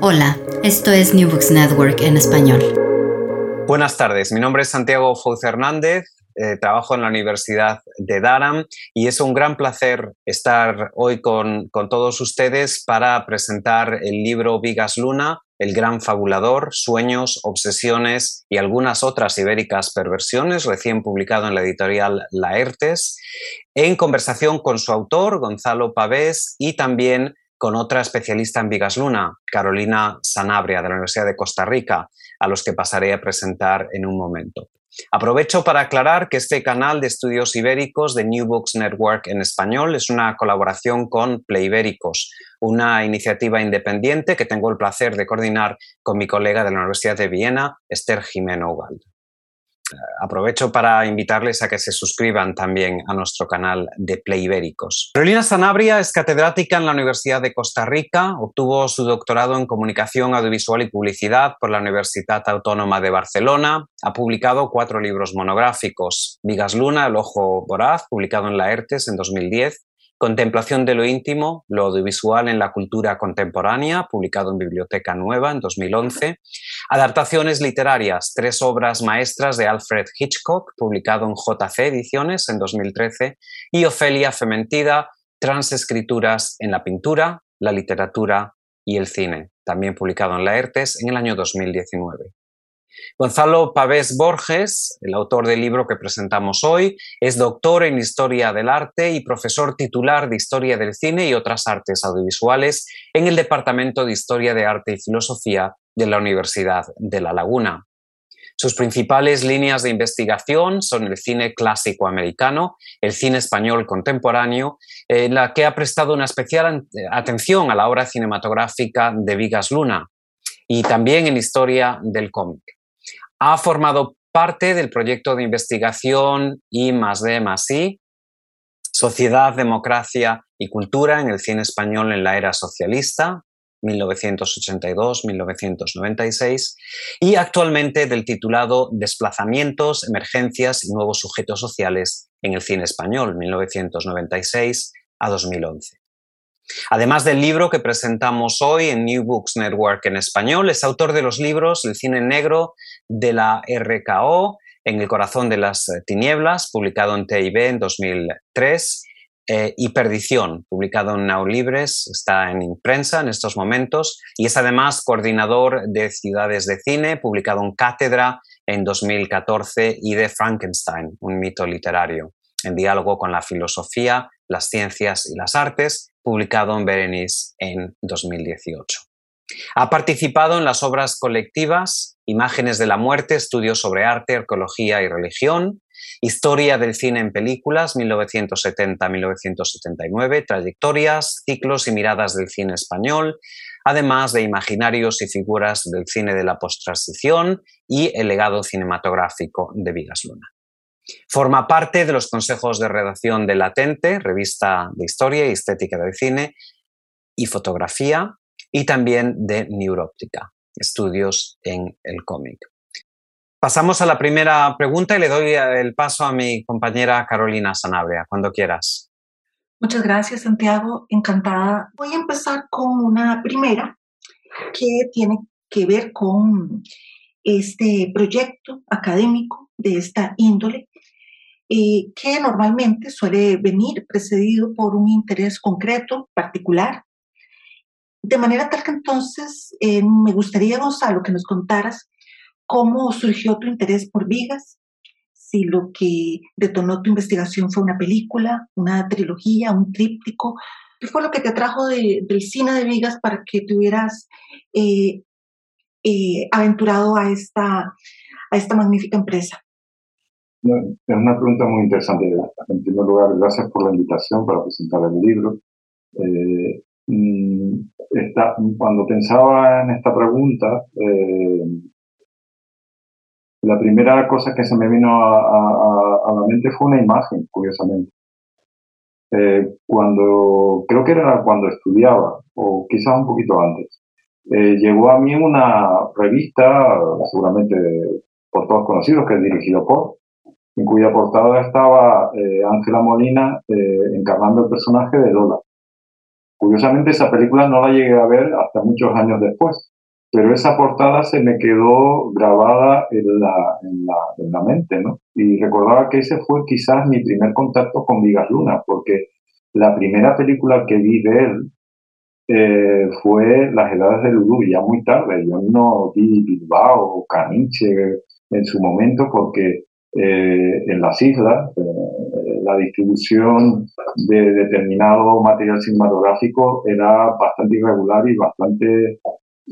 Hola, esto es New Books Network en español. Buenas tardes, mi nombre es Santiago Fouz Hernández, eh, trabajo en la Universidad de Durham y es un gran placer estar hoy con, todos ustedes para presentar el libro Vigas Luna, el gran fabulador, sueños, obsesiones y algunas otras ibéricas perversiones, recién publicado en la editorial Laertes, en conversación con su autor, Gonzalo Pavés, y también con otra especialista en Vigas Luna, Carolina Sanabria, de la Universidad de Costa Rica, a los que pasaré a presentar en un momento. Aprovecho para aclarar que este canal de estudios ibéricos de New Books Network en español es una colaboración con Ibéricos, una iniciativa independiente que tengo el placer de coordinar con mi colega de la Universidad de Viena, Esther Jimeno Ugalde aprovecho para invitarles a que se suscriban también a nuestro canal de Play Ibéricos. Carolina Sanabria es catedrática en la Universidad de Costa Rica, obtuvo su doctorado en Comunicación Audiovisual y Publicidad por la Universidad Autónoma de Barcelona, ha publicado cuatro libros monográficos, Vigas Luna, El Ojo Voraz, publicado en la ERTES en 2010, Contemplación de lo íntimo, lo audiovisual en la cultura contemporánea, publicado en Biblioteca Nueva en 2011. Adaptaciones literarias, tres obras maestras de Alfred Hitchcock, publicado en JC Ediciones en 2013. Y Ofelia Fementida, transescrituras en la pintura, la literatura y el cine, también publicado en la ERTES en el año 2019. Gonzalo Pavés Borges, el autor del libro que presentamos hoy, es doctor en Historia del Arte y profesor titular de Historia del Cine y otras artes audiovisuales en el Departamento de Historia de Arte y Filosofía de la Universidad de La Laguna. Sus principales líneas de investigación son el cine clásico americano, el cine español contemporáneo, en la que ha prestado una especial atención a la obra cinematográfica de Vigas Luna y también en historia del cómic ha formado parte del proyecto de investigación I más D más I, Sociedad, Democracia y Cultura en el cine español en la era socialista, 1982-1996, y actualmente del titulado Desplazamientos, Emergencias y Nuevos Sujetos Sociales en el cine español, 1996 a 2011. Además del libro que presentamos hoy en New Books Network en español, es autor de los libros El cine negro de la RKO, En el corazón de las tinieblas, publicado en TIB en 2003, eh, y Perdición, publicado en Now Libres, está en prensa en estos momentos, y es además coordinador de Ciudades de Cine, publicado en Cátedra en 2014, y de Frankenstein, un mito literario, en diálogo con la filosofía, las ciencias y las artes, publicado en Berenice en 2018. Ha participado en las obras colectivas Imágenes de la muerte, estudios sobre arte, arqueología y religión, Historia del cine en películas 1970-1979, trayectorias, ciclos y miradas del cine español, además de imaginarios y figuras del cine de la posttransición y el legado cinematográfico de Vigas Luna. Forma parte de los consejos de redacción de Latente, revista de historia y estética del cine y fotografía, y también de Neuróptica, estudios en el cómic. Pasamos a la primera pregunta y le doy el paso a mi compañera Carolina Sanabria, cuando quieras. Muchas gracias, Santiago. Encantada. Voy a empezar con una primera que tiene que ver con este proyecto académico de esta índole, eh, que normalmente suele venir precedido por un interés concreto, particular. De manera tal que entonces eh, me gustaría, Gonzalo, que nos contaras cómo surgió tu interés por Vigas, si lo que detonó tu investigación fue una película, una trilogía, un tríptico, ¿qué fue lo que te atrajo del cine de Vigas para que te hubieras eh, eh, aventurado a esta, a esta magnífica empresa? Es una pregunta muy interesante. En primer lugar, gracias por la invitación para presentar el libro. Mm, cuando pensaba en esta pregunta, la primera cosa que se me vino a, la mente fue una imagen, curiosamente. Eh, cuando, creo que era cuando estudiaba, o quizás un poquito antes, eh, llegó a mí una revista, seguramente por todos conocidos, que es dirigido por, en cuya portada estaba eh, Ángela Molina encarnando el personaje de Lola. Curiosamente esa película no la llegué a ver hasta muchos años después pero esa portada se me quedó grabada en la, en la, en la mente, ¿no? Y recordaba que ese fue quizás mi primer contacto con Vigas Luna, porque la primera película que vi de él eh, fue Las Edades del Urú, ya muy tarde. Yo no vi Bilbao o Caniche en su momento porque eh, en las islas eh, la distribución de determinado material cinematográfico era bastante irregular y bastante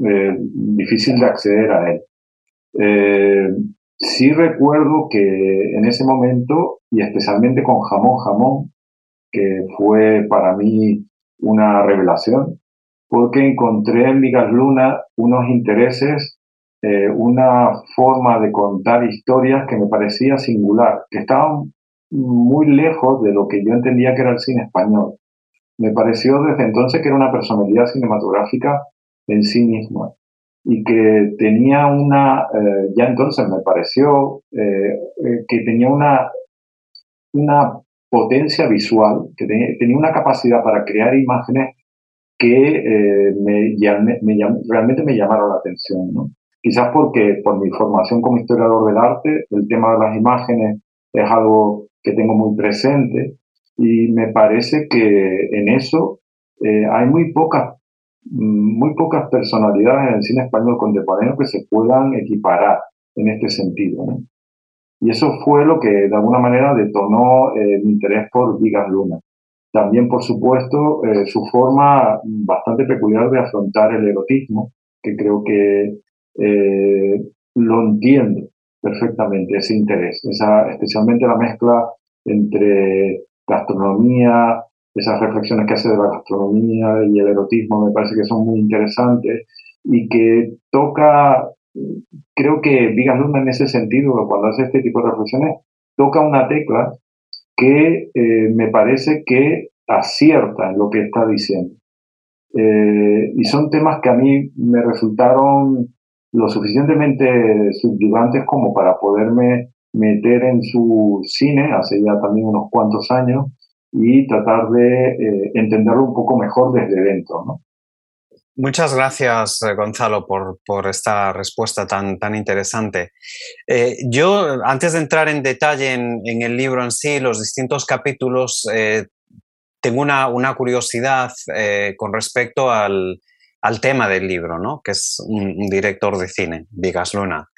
eh, difícil de acceder a él. Eh, sí recuerdo que en ese momento, y especialmente con Jamón Jamón, que fue para mí una revelación, porque encontré en Vigas Luna unos intereses, eh, una forma de contar historias que me parecía singular, que estaban muy lejos de lo que yo entendía que era el cine español. Me pareció desde entonces que era una personalidad cinematográfica en sí misma y que tenía una, eh, ya entonces me pareció eh, eh, que tenía una, una potencia visual, que tenía, una capacidad para crear imágenes que me, realmente me llamaron la atención. ¿no? Quizás porque por mi formación como historiador del arte, el tema de las imágenes es algo que tengo muy presente y me parece que en eso hay muy pocas muy pocas personalidades en el cine español contemporáneo que se puedan equiparar en este sentido. Y eso fue lo que de alguna manera detonó eh, mi interés por Vigas Luna. También, por supuesto, eh, su forma bastante peculiar de afrontar el erotismo, que creo que eh, lo entiendo perfectamente, ese interés, esa, especialmente la mezcla entre gastronomía, esas reflexiones que hace de la gastronomía y el erotismo me parece que son muy interesantes y que toca, creo que Vigas Luna en ese sentido, cuando hace este tipo de reflexiones, toca una tecla que eh, me parece que acierta en lo que está diciendo. Eh, y son temas que a mí me resultaron lo suficientemente subyugantes como para poderme meter en su cine hace ya también unos cuantos años y tratar de eh, entenderlo un poco mejor desde dentro. Muchas gracias, eh, Gonzalo, por, por, esta respuesta tan, tan interesante. Eh, yo, antes de entrar en detalle en, en, el libro en sí, los distintos capítulos, tengo una, una curiosidad con respecto al, al, tema del libro, ¿no? que es un, director de cine, Vigas Luna.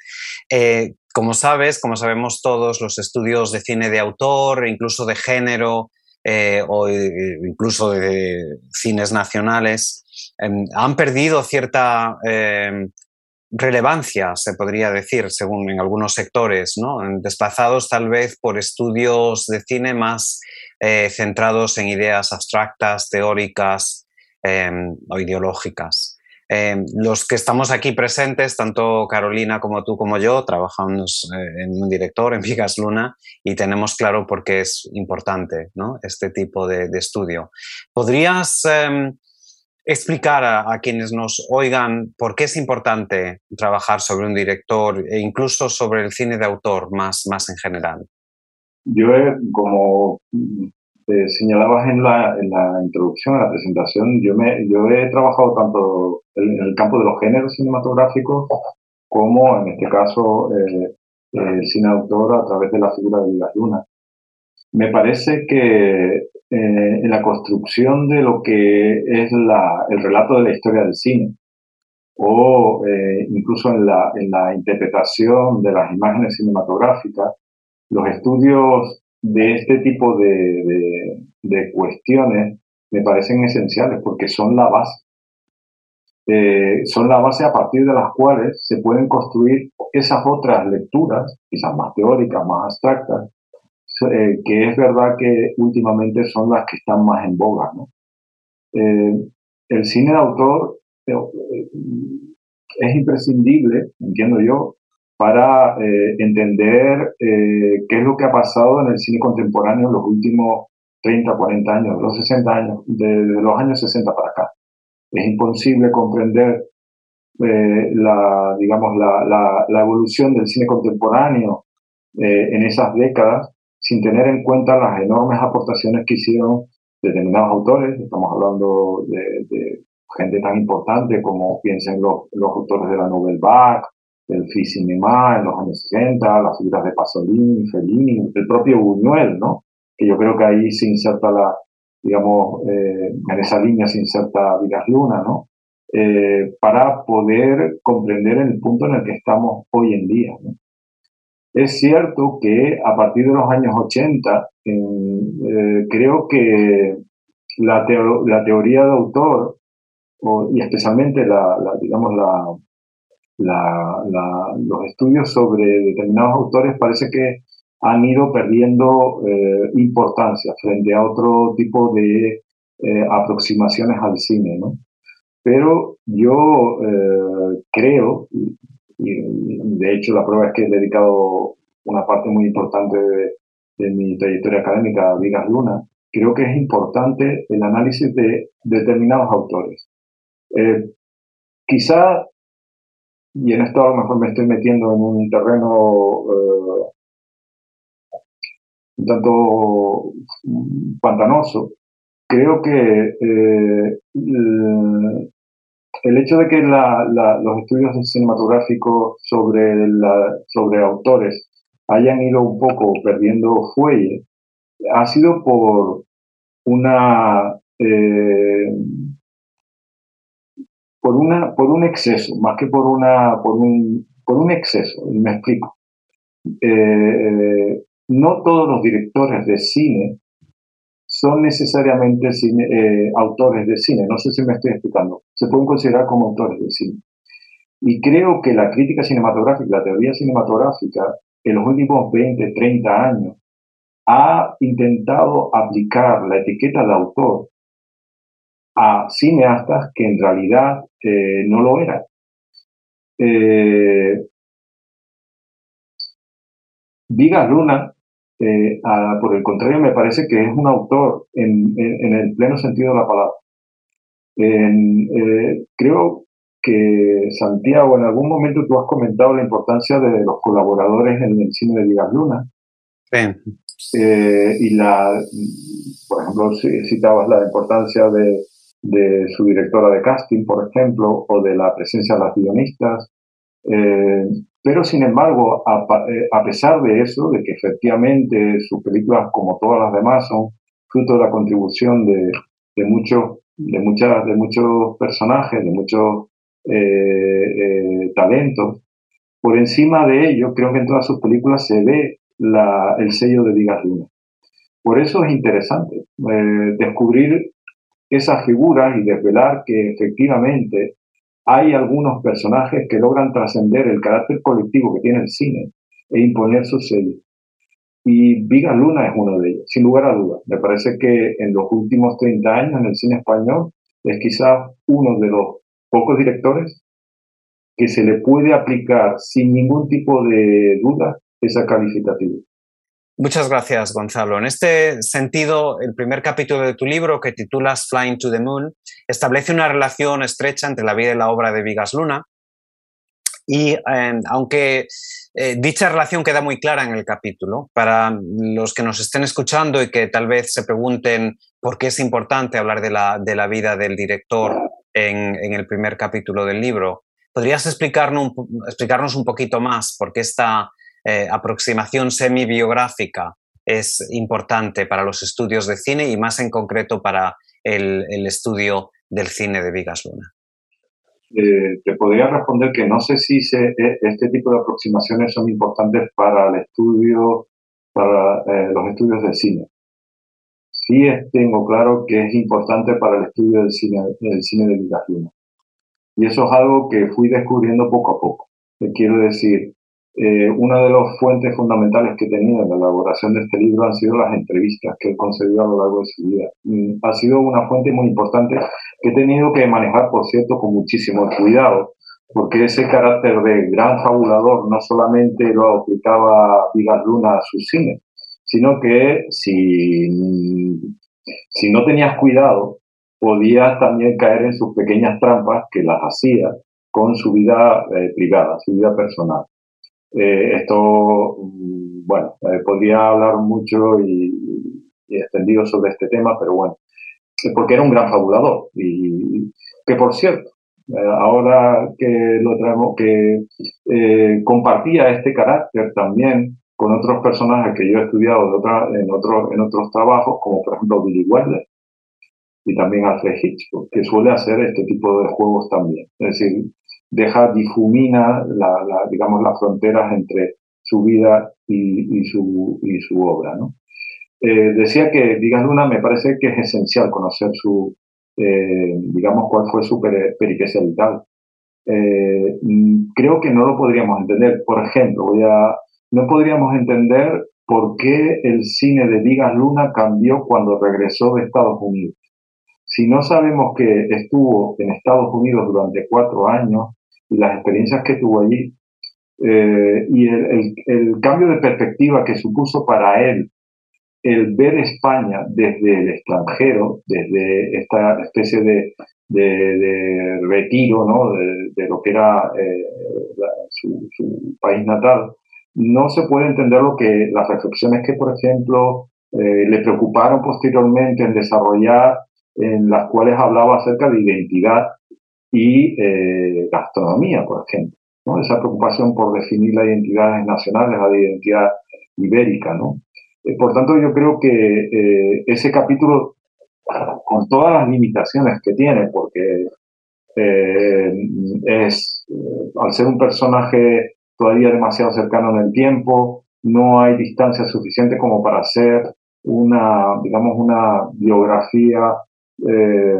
como sabes, como sabemos todos, los estudios de cine de autor, incluso de género, eh, o eh, incluso de cines nacionales, em, han perdido cierta em, relevancia, se podría decir, según en algunos sectores, desplazados tal vez por estudios de cine más eh, centrados en ideas abstractas, teóricas em, o ideológicas. Em, los que estamos aquí presentes, tanto Carolina como tú como yo, trabajamos eh, en un director, en Vigas Luna, y tenemos claro por qué es importante ¿no? este tipo de, estudio. ¿Podrías em, explicar a, quienes nos oigan por qué es importante trabajar sobre un director e incluso sobre el cine de autor más, más en general? Yo, como eh, señalabas en la, en la, introducción, en la presentación, yo, me, yo he trabajado tanto en el campo de los géneros cinematográficos como, en este caso, eh, el cine autor a través de la figura de Vigas Luna. Me parece que eh, en la construcción de lo que es la, el relato de la historia del cine, o incluso en la, en la interpretación de las imágenes cinematográficas, los estudios de este tipo de, de, cuestiones me parecen esenciales porque son la base. Eh, son la base a partir de las cuales se pueden construir esas otras lecturas, quizás más teóricas, más abstractas, eh, que es verdad que últimamente son las que están más en boga. Eh, el cine de autor es imprescindible, entiendo yo, para eh, entender eh, qué es lo que ha pasado en el cine contemporáneo en los últimos 30, 40 años, los 60 años, de, los años 60 para acá. Es imposible comprender eh, la, digamos, la, la, evolución del cine contemporáneo en esas décadas sin tener en cuenta las enormes aportaciones que hicieron determinados autores. Estamos hablando de, gente tan importante como piensen los, los autores de la Nouvelle del cinema en los años 60, las figuras de Pasolini, Fellini, el propio Buñuel, ¿no? Que yo creo que ahí se inserta la, digamos, eh, en esa línea se inserta Vigas Luna, ¿no? Eh, para poder comprender el punto en el que estamos hoy en día. ¿no? Es cierto que a partir de los años 80, eh, creo que la, la, teoría de autor, y especialmente la, la digamos, la, los estudios sobre determinados autores parece que han ido perdiendo eh, importancia frente a otro tipo de eh, aproximaciones al cine, ¿no? Pero yo eh, creo, y, de hecho la prueba es que he dedicado una parte muy importante de, de mi trayectoria académica a Vigas Luna, creo que es importante el análisis de determinados autores. quizá y en esto a lo mejor me estoy metiendo en un terreno eh, un tanto pantanoso. Creo que eh, el, hecho de que los estudios cinematográficos sobre, sobre autores hayan ido un poco perdiendo fuelle ha sido por una eh, por, una, por un exceso, más que por, una, por, un, por un exceso, me explico. Eh, no todos los directores de cine son necesariamente eh, autores de cine, no sé si me estoy explicando, se pueden considerar como autores de cine. Y creo que la crítica cinematográfica, la teoría cinematográfica, en los últimos 20, 30 años, ha intentado aplicar la etiqueta de autor a cineastas que en realidad eh, no lo eran. Eh, Vigas Luna, eh, por el contrario, me parece que es un autor en, el pleno sentido de la palabra. creo que Santiago, en algún momento tú has comentado la importancia de los colaboradores en el cine de Vigas Luna. y la, por ejemplo, citabas la importancia de, de su directora de casting, por ejemplo, o de la presencia de las guionistas. Eh, pero, sin embargo, eh, a, pesar de eso, de que efectivamente sus películas, como todas las demás, son fruto de la contribución de, de muchos, de, muchas, de muchos personajes, de muchos eh, talentos, por encima de ello, creo que en todas sus películas se ve la, el sello de Digas Luna. Por eso es interesante descubrir esas figuras y desvelar que efectivamente hay algunos personajes que logran trascender el carácter colectivo que tiene el cine e imponer su sello. Y Viga Luna es uno de ellos, sin lugar a dudas. Me parece que en los últimos 30 años en el cine español es quizás uno de los pocos directores que se le puede aplicar sin ningún tipo de duda esa calificativa. Muchas gracias, Gonzalo. En este sentido, el primer capítulo de tu libro, que titulas Flying to the Moon, establece una relación estrecha entre la vida y la obra de Vigas Luna. Y em, aunque eh, dicha relación queda muy clara en el capítulo, para los que nos estén escuchando y que tal vez se pregunten por qué es importante hablar de la, de la vida del director en, en, el primer capítulo del libro, ¿podrías explicarnos, explicarnos un poquito más por qué esta eh, aproximación semi-biográfica es importante para los estudios de cine y más en concreto para el, estudio del cine de Vigas Luna? Eh, te podría responder que no sé si e, este tipo de aproximaciones son importantes para el estudio, para eh, los estudios de cine. Sí tengo claro que es importante para el estudio del cine, del cine de Vigas Luna. Y eso es algo que fui descubriendo poco a poco. quiero decir, eh, una de las fuentes fundamentales que tenido en la elaboración de este libro han sido las entrevistas que he concedido a lo largo de su vida. Mm, ha sido una fuente muy importante que he tenido que manejar, por cierto, con muchísimo cuidado, porque ese carácter de gran fabulador no solamente lo aplicaba Vigas Luna a su cine, sino que si, si no tenías cuidado, podías también caer en sus pequeñas trampas que las hacía con su vida eh, privada, su vida personal. Eh, esto, mm, bueno, eh, podría hablar mucho y, extendido sobre este tema, pero bueno, porque era un gran fabulador. Y que por cierto, eh, ahora que lo traemos, que compartía este carácter también con otros personajes que yo he estudiado de otra, en, otros en otros trabajos, como por ejemplo Billy Wilder y también Alfred Hitchcock, que suele hacer este tipo de juegos también. Es decir, deja, difumina, la, digamos, las fronteras entre su vida y, su, y su obra. ¿no? Eh, decía que Vigas Luna me parece que es esencial conocer su, eh, digamos, cuál fue su peripecia vital. Eh, creo que no lo podríamos entender. Por ejemplo, voy a, no podríamos entender por qué el cine de Vigas Luna cambió cuando regresó de Estados Unidos. Si no sabemos que estuvo en Estados Unidos durante cuatro años, y las experiencias que tuvo allí eh, y el, el, cambio de perspectiva que supuso para él el ver España desde el extranjero, desde esta especie de, de, retiro ¿no? de, lo que era eh, su, su, país natal, no se puede entender lo que las reflexiones que, por ejemplo, eh, le preocuparon posteriormente en desarrollar, en las cuales hablaba acerca de identidad y eh, gastronomía, por ejemplo. ¿no? Esa preocupación por definir las identidades nacionales, la identidad ibérica. ¿no? Eh, por tanto, yo creo que eh, ese capítulo, con todas las limitaciones que tiene, porque es, al ser un personaje todavía demasiado cercano en el tiempo, no hay distancia suficiente como para hacer una, digamos, una biografía eh,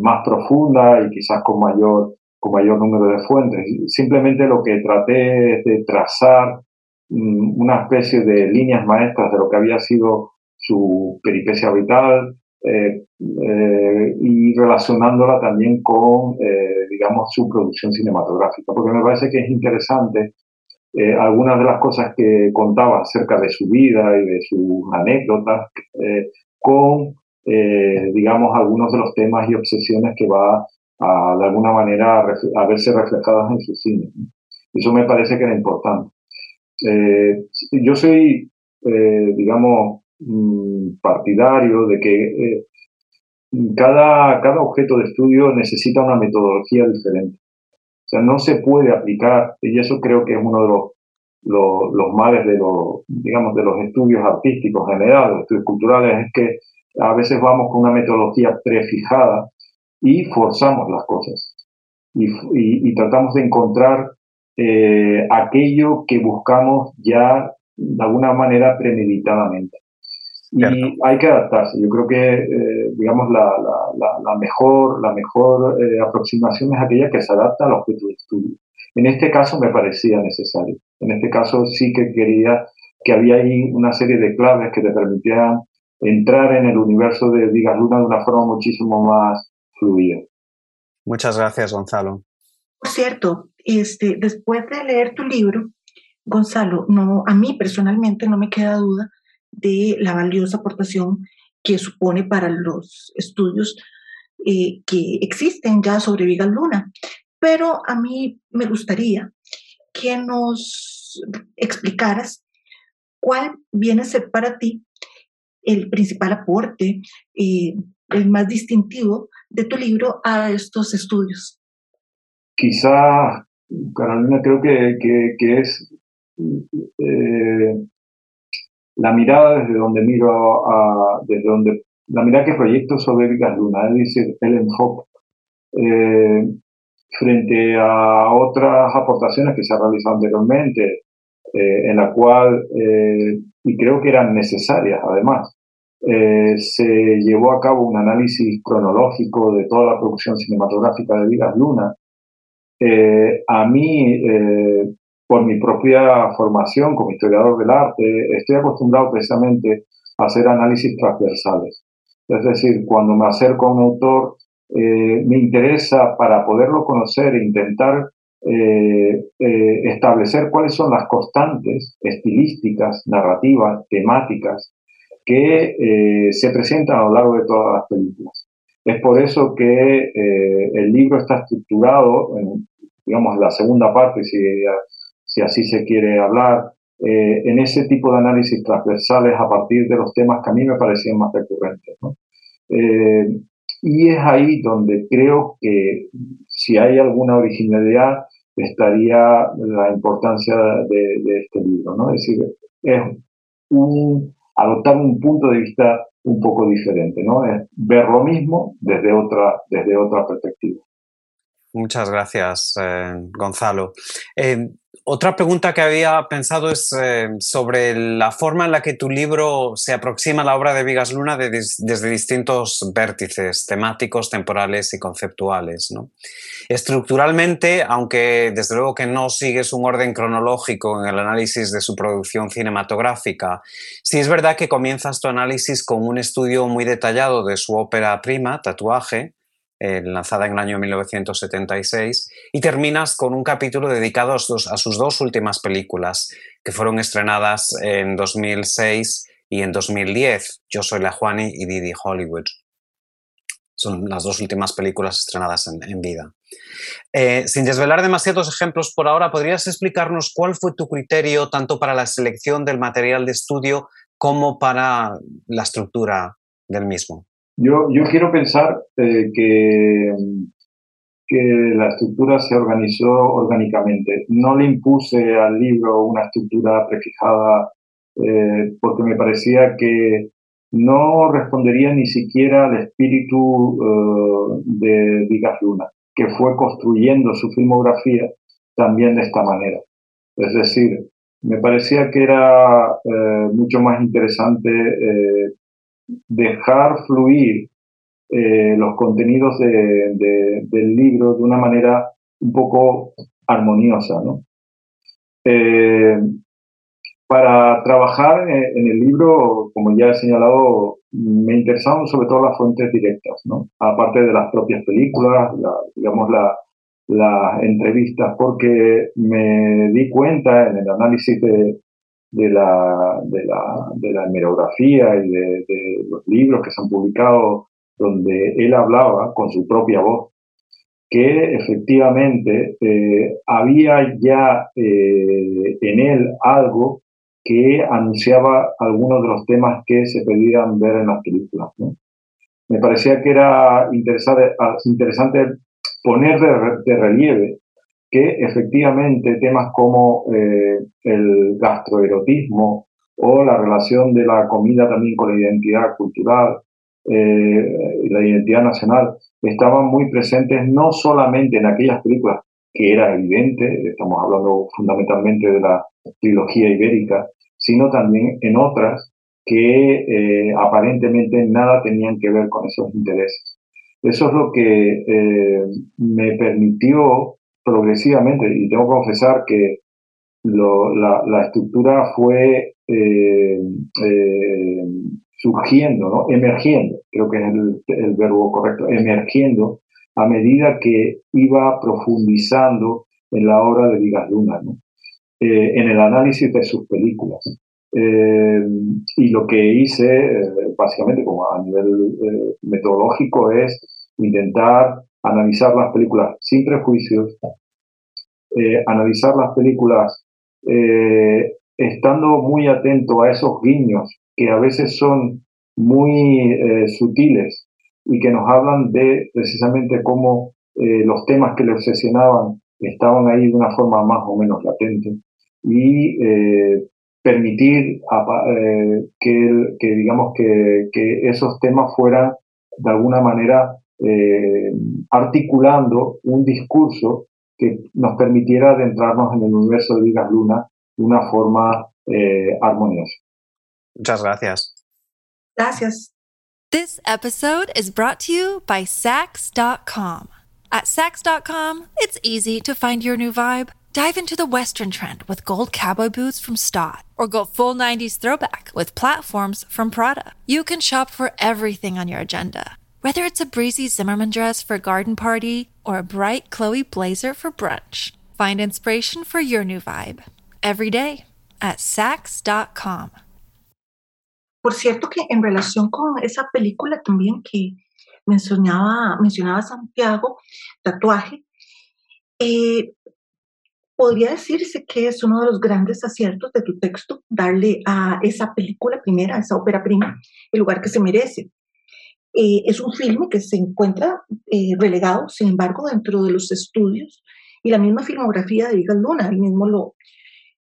más profunda y quizás con mayor, con mayor número de fuentes. Simplemente lo que traté es de trazar mm, una especie de líneas maestras de lo que había sido su peripecia vital eh, eh, y relacionándola también con, digamos, su producción cinematográfica, porque me parece que es interesante algunas de las cosas que contaba acerca de su vida y de sus anécdotas con eh, digamos, algunos de los temas y obsesiones que va a, de alguna manera, a, verse reflejadas en su cine. Eso me parece que era importante. Eh, yo soy, eh, digamos, mm, partidario de que cada, cada objeto de estudio necesita una metodología diferente. O sea, no se puede aplicar, y eso creo que es uno de los, los, los males de los, digamos, de los estudios artísticos generales, los estudios culturales, es que a veces vamos con una metodología prefijada y forzamos las cosas. Y, tratamos de encontrar eh, aquello que buscamos ya de alguna manera premeditadamente. Y hay que adaptarse. Yo creo que, eh, digamos, la, la, mejor, la mejor eh, aproximación es aquella que se adapta al objeto de estudio. En este caso me parecía necesario. En este caso sí que quería que había ahí una serie de claves que te permitieran entrar en el universo de Vigas Luna de una forma muchísimo más fluida. Muchas gracias, Gonzalo. Por cierto, este, después de leer tu libro, Gonzalo, no, a mí personalmente no me queda duda de la valiosa aportación que supone para los estudios eh, que existen ya sobre Vigas Luna. Pero a mí me gustaría que nos explicaras cuál viene a ser para ti el principal aporte, eh, el más distintivo de tu libro a estos estudios. Quizá, Carolina, creo que, que, es eh, la mirada desde donde miro, a, desde donde la mirada que proyecto sobre Vigas Luna, es decir, el enfoque eh, frente a otras aportaciones que se han realizado anteriormente, eh, en la cual, eh, y creo que eran necesarias además, se llevó a cabo un análisis cronológico de toda la producción cinematográfica de Vigas Luna. a mí, por mi propia formación como historiador del arte, estoy acostumbrado precisamente a hacer análisis transversales. Es decir, cuando me acerco a un autor, eh, me interesa para poderlo conocer e intentar eh, eh, establecer cuáles son las constantes estilísticas, narrativas, temáticas que se presentan a lo largo de todas las películas. Es por eso que el libro está estructurado, en, digamos, la segunda parte, si, si así se quiere hablar, eh, en ese tipo de análisis transversales a partir de los temas que a mí me parecían más recurrentes. Eh, y es ahí donde creo que si hay alguna originalidad estaría la importancia de, este libro. ¿no? Es decir, es un, adoptar un punto de vista un poco diferente, ¿no? es ver lo mismo desde otra, desde otra perspectiva. Muchas gracias, eh, Gonzalo. Otra pregunta que había pensado es eh, sobre la forma en la que tu libro se aproxima a la obra de Vigas Luna desde distintos vértices temáticos, temporales y conceptuales. Estructuralmente, aunque desde luego que no sigues un orden cronológico en el análisis de su producción cinematográfica, sí es verdad que comienzas tu análisis con un estudio muy detallado de su ópera prima, Tatuaje, eh, lanzada en el año 1976, y terminas con un capítulo dedicado a sus, dos, últimas películas, que fueron estrenadas en 2006 y en 2010, Yo soy la Juani y Didi Hollywood. Son las dos últimas películas estrenadas en, vida. Eh, sin desvelar demasiados ejemplos por ahora, ¿podrías explicarnos cuál fue tu criterio tanto para la selección del material de estudio como para la estructura del mismo? Yo, yo quiero pensar eh, que, que la estructura se organizó orgánicamente. No le impuse al libro una estructura prefijada eh, porque me parecía que no respondería ni siquiera al espíritu eh, de Vigas Luna, que fue construyendo su filmografía también de esta manera. Es decir, me parecía que era mucho más interesante dejar fluir eh, los contenidos del libro de una manera un poco armoniosa. Eh, para trabajar en, el libro, como ya he señalado, me interesaban sobre todo las fuentes directas, aparte de las propias películas, digamos las entrevistas, porque me di cuenta en el análisis de, de la, de la, de la hemerografía y de, los libros que se han publicado donde él hablaba con su propia voz, que efectivamente eh, había ya eh, en él algo que anunciaba algunos de los temas que se pedían ver en las películas. Me parecía que era interesante, interesante poner de relieve que efectivamente temas como eh, el gastroerotismo o la relación de la comida también con la identidad cultural, eh, la identidad nacional, estaban muy presentes no solamente en aquellas películas que era evidente, estamos hablando fundamentalmente de la trilogía ibérica, sino también en otras que eh, aparentemente nada tenían que ver con esos intereses. Eso es lo que me permitió progresivamente, y tengo que confesar que la, estructura fue eh, eh, surgiendo, ¿no? emergiendo, creo que es el, verbo correcto, emergiendo a medida que iba profundizando en la obra de Vigas Luna. en el análisis de sus películas. y lo que hice, básicamente como a nivel metodológico, es intentar analizar las películas sin prejuicios, analizar las películas estando muy atento a esos guiños que a veces son muy eh, sutiles y que nos hablan de precisamente cómo eh, los temas que le obsesionaban estaban ahí de una forma más o menos latente y eh, permitir que, digamos que, esos temas fueran de alguna manera Eh, articulando un discurso que nos permitiera adentrarnos en el universo de Vigas Luna de una forma eh, armoniosa. Muchas gracias. Gracias. This episode is brought to you by Sax.com. At Sax.com, it's easy to find your new vibe. Dive into the Western trend with gold cowboy boots from Stott, or go full 90s throwback with platforms from Prada. You can shop for everything on your agenda, whether it's a breezy Zimmerman dress for a garden party or a bright Chloe blazer for brunch. Find inspiration for your new vibe every day at Sax.com. Por cierto que en relación con esa película también que mencionaba, mencionaba Santiago, tatuaje, eh, podría decirse que es uno de los grandes aciertos de tu texto darle a esa película primera, a esa ópera prima, el lugar que se merece. Eh, es un filme que se encuentra eh, relegado, sin embargo, dentro de los estudios y la misma filmografía de Vigas Luna, él mismo lo,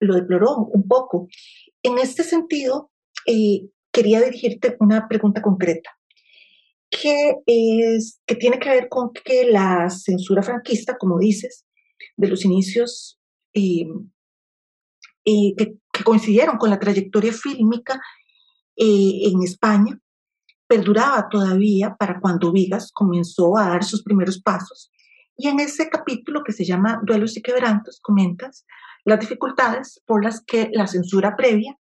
lo deploró un poco. En este sentido, quería dirigirte una pregunta concreta, que, es, que tiene que ver con que la censura franquista, como dices, de los inicios eh, eh, que, coincidieron con la trayectoria fílmica eh, en España, perduraba todavía para cuando Vigas comenzó a dar sus primeros pasos. Y en ese capítulo que se llama Duelos y Quebrantos, comentas las dificultades por las que la censura previa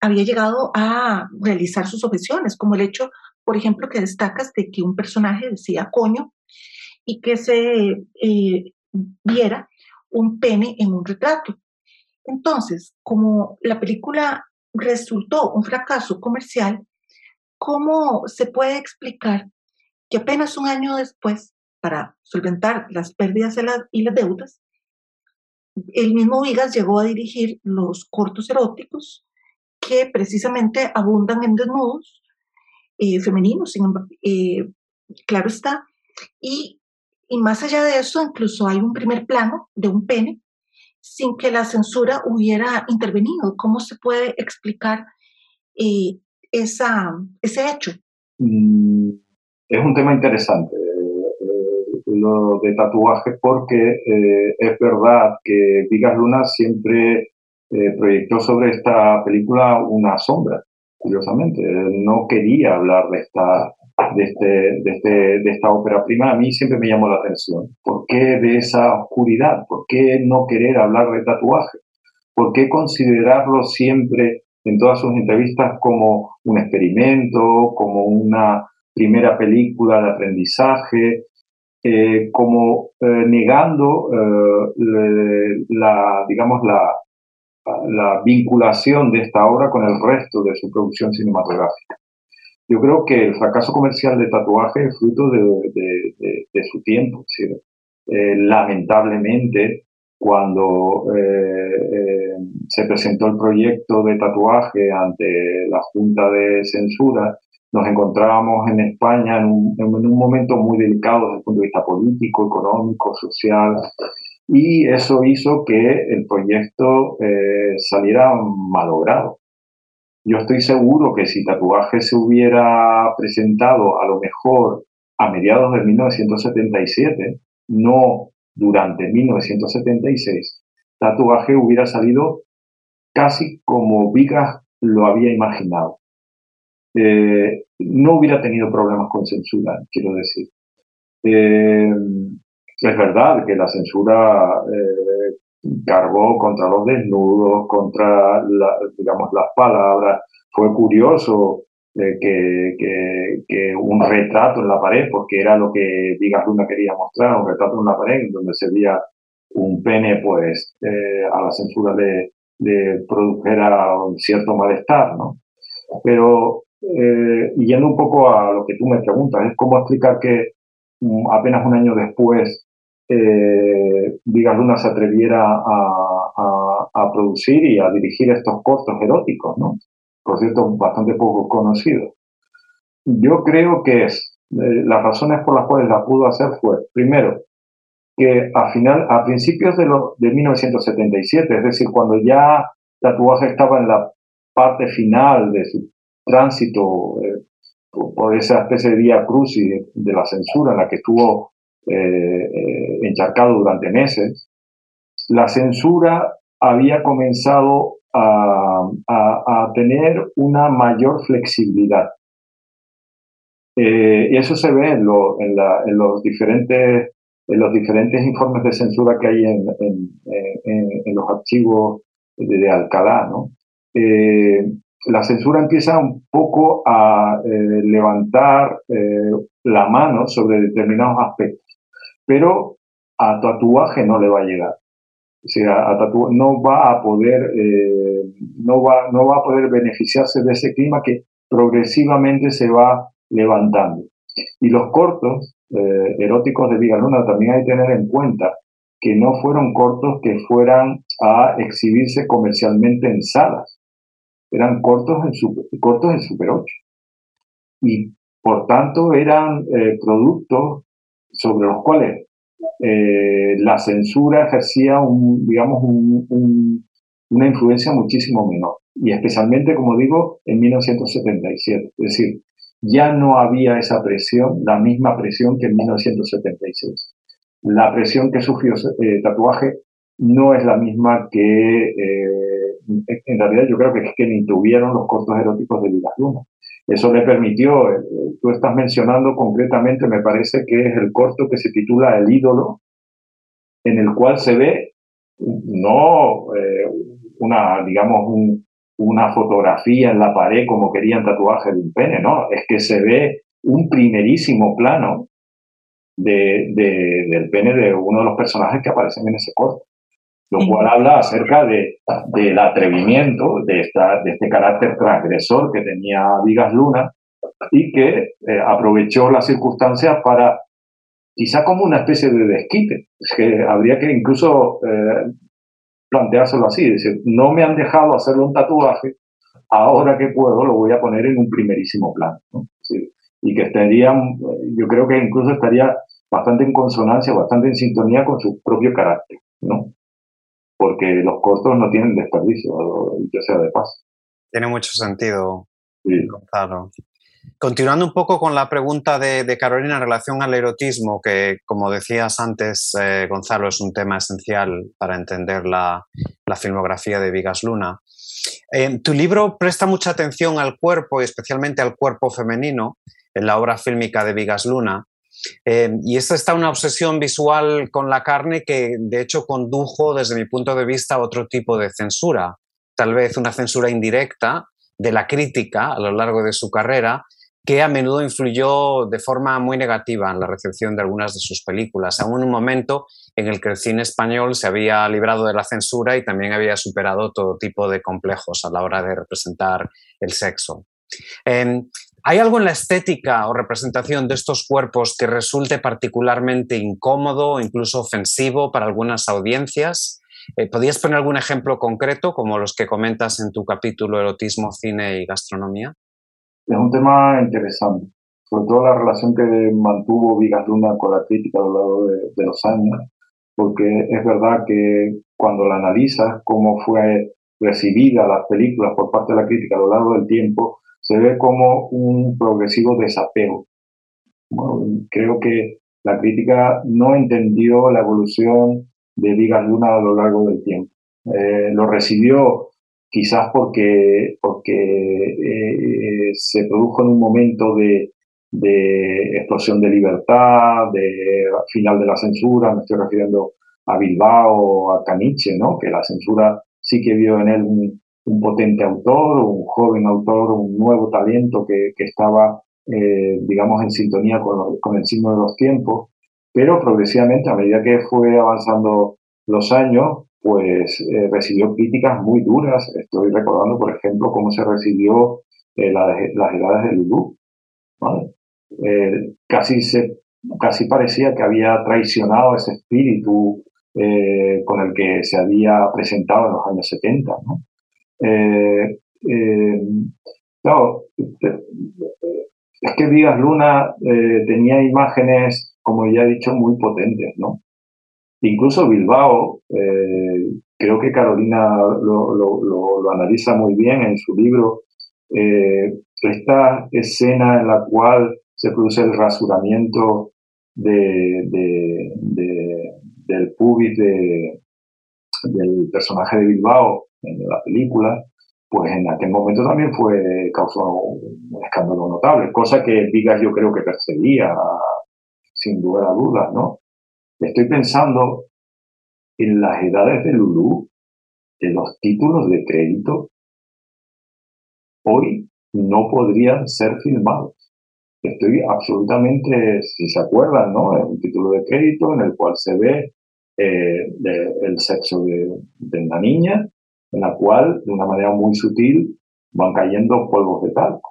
había llegado a realizar sus objeciones, como el hecho, por ejemplo, que destacas de que un personaje decía coño y que se eh, viera un pene en un retrato. Entonces, como la película resultó un fracaso comercial, ¿cómo se puede explicar que apenas un año después, para solventar las pérdidas y las deudas, el mismo Vigas llegó a dirigir los cortos eróticos que precisamente abundan en desnudos eh, femeninos, eh, claro está. Y, y más allá de eso, incluso hay un primer plano de un pene sin que la censura hubiera intervenido. ¿Cómo se puede explicar eh, esa, ese hecho? Mm, es un tema interesante lo de tatuaje porque es verdad que Vigas Luna siempre eh, proyectó sobre esta película una sombra, curiosamente. no quería hablar de esta, de, este, de, este, de esta ópera prima. A mí siempre me llamó la atención. ¿Por qué de esa oscuridad? ¿Por qué no querer hablar de tatuaje? ¿Por qué considerarlo siempre en todas sus entrevistas como un experimento, como una primera película de aprendizaje, eh, como eh, negando la, digamos, la, la vinculación de esta obra con el resto de su producción cinematográfica. Yo creo que el fracaso comercial de Tatuaje es fruto de, su tiempo. Eh, lamentablemente, cuando eh, eh, se presentó el proyecto de tatuaje ante la Junta de Censura, nos encontrábamos en España en un, en un momento muy delicado desde el punto de vista político, económico, social, y eso hizo que el proyecto eh, saliera malogrado. Yo estoy seguro que si Tatuaje se hubiera presentado a lo mejor a mediados de 1977, no durante 1976, Tatuaje hubiera salido casi como Vigas lo había imaginado. Eh, no hubiera tenido problemas con censura, quiero decir. Eh, es verdad que la censura eh, cargó contra los desnudos, contra digamos, las palabras. Fue curioso que, un retrato en la pared, porque era lo que Vigas Luna quería mostrar, un retrato en la pared donde se veía un pene, pues eh, a la censura le, le, produjera un cierto malestar, ¿no? Pero eh, yendo un poco a lo que tú me preguntas, es cómo explicar que mm, apenas un año después eh, Luna se atreviera a, producir y a dirigir estos cortos eróticos, ¿no? Por cierto, bastante poco conocidos. Yo creo que es, eh, las razones por las cuales la pudo hacer fue, primero, que a, final, a principios de, lo, de 1977, es decir, cuando ya Tatuaje estaba en la parte final de su tránsito eh, por esa especie de vía cruz y de, la censura en la que estuvo eh, eh, encharcado durante meses, la censura había comenzado a, a, tener una mayor flexibilidad. y eso se ve en, los diferentes, en los diferentes informes de censura que hay en, en los archivos de, de Alcalá. ¿no? la censura empieza un poco a eh, levantar eh, la mano sobre determinados aspectos, pero a tatuaje no le va a llegar. O sea, a no va a poder, eh, no, va, no va a poder beneficiarse de ese clima que progresivamente se va levantando. Y los cortos eróticos de Luna también hay que tener en cuenta que no fueron cortos que fueran a exhibirse comercialmente en salas eran cortos en, super, cortos en Super 8. Y por tanto eran eh, productos sobre los cuales eh, la censura ejercía un, digamos, una influencia muchísimo menor. Y especialmente, como digo, en 1977. Es decir, ya no había esa presión, la misma presión que en 1976. La presión que sufrió eh, tatuaje no es la misma que en realidad yo creo que es que ni tuvieron los cortos eróticos de Vidas Luna. Eso le permitió, eh, tú estás mencionando concretamente, me parece que es el corto que se titula El ídolo, en el cual se ve no eh, una, digamos, una fotografía en la pared como querían tatuaje de un pene, no, es que se ve un primerísimo plano de, del pene de uno de los personajes que aparecen en ese corto lo cual habla acerca de, del atrevimiento, de, esta, de este carácter transgresor que tenía Vigas Luna y que eh, aprovechó las circunstancias para, quizá como una especie de desquite, que habría que incluso eh, planteárselo así, decir, no me han dejado hacerle un tatuaje, ahora que puedo lo voy a poner en un primerísimo plano. y que estaría, yo creo que incluso estaría bastante en consonancia, bastante en sintonía con su propio carácter. ¿no? porque los cortos no tienen desperdicio, ya sea de paso. Tiene mucho sentido, Gonzalo. Continuando un poco con la pregunta de, Carolina en relación al erotismo, que como decías antes, eh, Gonzalo, es un tema esencial para entender la, filmografía de Vigas Luna. Eh, tu libro presta mucha atención al cuerpo y especialmente al cuerpo femenino en la obra fílmica de Vigas Luna. Eh, y esta está una obsesión visual con la carne que de hecho condujo desde mi punto de vista a otro tipo de censura, tal vez una censura indirecta de la crítica a lo largo de su carrera, que a menudo influyó de forma muy negativa en la recepción de algunas de sus películas, aún en un momento en el que el cine español se había librado de la censura y también había superado todo tipo de complejos a la hora de representar el sexo. Em, ¿Hay algo en la estética o representación de estos cuerpos que resulte particularmente incómodo o incluso ofensivo para algunas audiencias? Eh, ¿Podrías poner algún ejemplo concreto, como los que comentas en tu capítulo Erotismo, Cine y Gastronomía? Es un tema interesante, sobre todo la relación que mantuvo Vigas Luna con la crítica a lo largo de, los años, porque es verdad que cuando la analizas, cómo fue recibida las películas por parte de la crítica a lo largo del tiempo, se ve como un progresivo desapego. creo que la crítica no entendió la evolución de Vigas Luna a lo largo del tiempo. Eh, lo recibió quizás porque, porque eh, se produjo en un momento de, de, explosión de libertad, de final de la censura, me estoy refiriendo a Bilbao, a Caniche, ¿no? que la censura sí que vio en él un, un potente autor, un joven autor, un nuevo talento que, que estaba, eh, digamos, en sintonía con, con, el signo de los tiempos, pero progresivamente, a medida que fue avanzando los años, pues eh, recibió críticas muy duras. Estoy recordando, por ejemplo, cómo se recibió eh, las edades de Lulú. casi, se, casi parecía que había traicionado ese espíritu con el que se había presentado en los años 70. ¿no? claro, es que Díaz Luna tenía imágenes, como ya he dicho, muy potentes, ¿no? Incluso Bilbao, eh, creo que Carolina lo, analiza muy bien en su libro, eh, esta escena en la cual se produce el rasuramiento de, del pubis del personaje de Bilbao en la película, pues en aquel momento también fue causó un escándalo notable, cosa que Vigas yo creo que perseguía, sin duda a dudas, ¿no? Estoy pensando en las edades de Lulú, en los títulos de crédito, hoy no podrían ser filmados. Estoy absolutamente, si se acuerdan, ¿no? Es un título de crédito en el cual se ve eh, el sexo de, una niña, en la cual, de una manera muy sutil, van cayendo polvos de talco.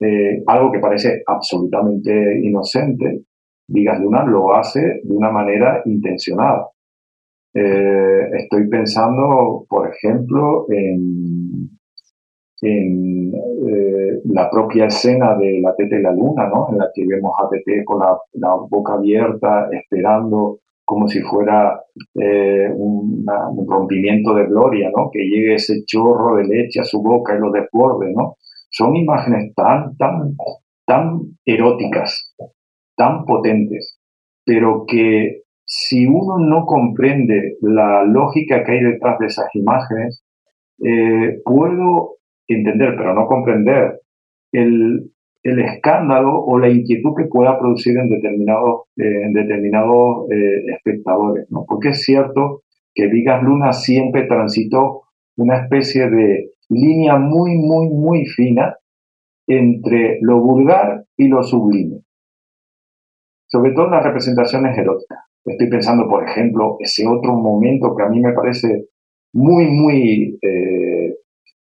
Eh, algo que parece absolutamente inocente, Vigas Luna lo hace de una manera intencionada. Eh, estoy pensando, por ejemplo, en, eh, la propia escena de La Tete y la Luna, ¿no? en la que vemos a Tete con la, boca abierta, esperando como si fuera eh, un rompimiento de gloria, ¿no? que llegue ese chorro de leche a su boca y lo desborde. ¿no? Son imágenes tan, tan, tan eróticas, tan potentes, pero que si uno no comprende la lógica que hay detrás de esas imágenes, eh, puedo entender, pero no comprender, el, escándalo o la inquietud que pueda producir en determinados, eh, en eh, espectadores. ¿no? Porque es cierto que Vigas Luna siempre transitó una especie de línea muy, muy, muy fina entre lo vulgar y lo sublime sobre todo en las representaciones eróticas. Estoy pensando, por ejemplo, ese otro momento que a mí me parece muy, muy eh,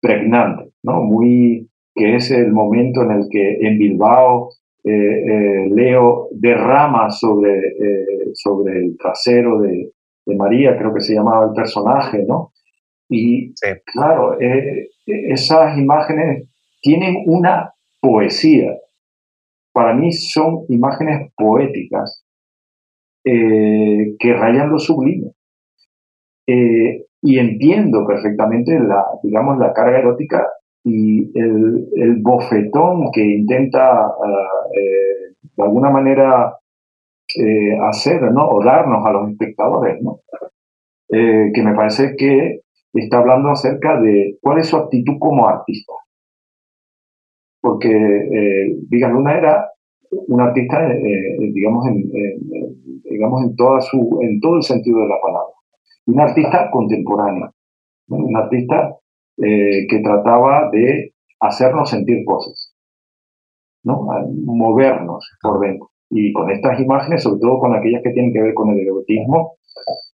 pregnante, ¿no? Muy, que es el momento en el que en Bilbao eh, eh, Leo derrama sobre, sobre el trasero de, María, creo que se llamaba el personaje, ¿no? Y claro, esas imágenes tienen una poesía, para mí son imágenes poéticas eh, que rayan lo sublime. Eh, y entiendo perfectamente la, digamos, la carga erótica y el, bofetón que intenta eh, de alguna manera hacer, ¿no? O darnos a los espectadores, ¿no? que me parece que está hablando acerca de cuál es su actitud como artista porque eh, Luna era un artista, eh, eh, digamos, en, digamos en, toda su, en todo el sentido de la palabra. Un artista contemporáneo, un artista que trataba de hacernos sentir cosas, ¿no? movernos por dentro. Y con estas imágenes, sobre todo con aquellas que tienen que ver con el erotismo,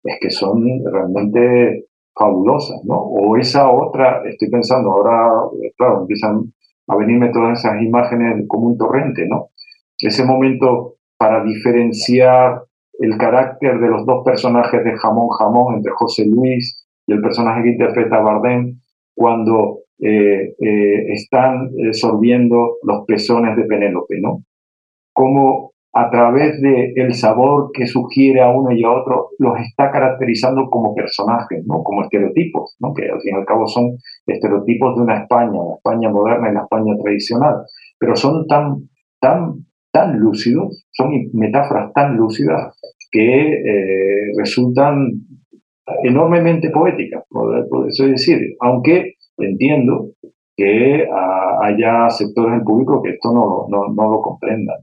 es que son realmente fabulosas, ¿no? O esa otra, estoy pensando, ahora, claro, empiezan a venirme todas esas imágenes como un torrente, ¿no? Ese momento para diferenciar el carácter de los dos personajes de Jamón Jamón entre José Luis y el personaje que interpreta Bardem cuando eh, eh, están eh, sorbiendo los pezones de Penélope, ¿no? Como a través del el sabor que sugiere a uno y a otro, los está caracterizando como personajes, ¿no? como estereotipos, ¿no? que al fin y al cabo son estereotipos de una España, la España moderna y la España tradicional, pero son tan, tan, tan lúcidos, son metáforas tan lúcidas que eh, resultan enormemente poéticas, por, eso decir, aunque entiendo que ah, haya sectores del público que esto no, no, no lo comprendan.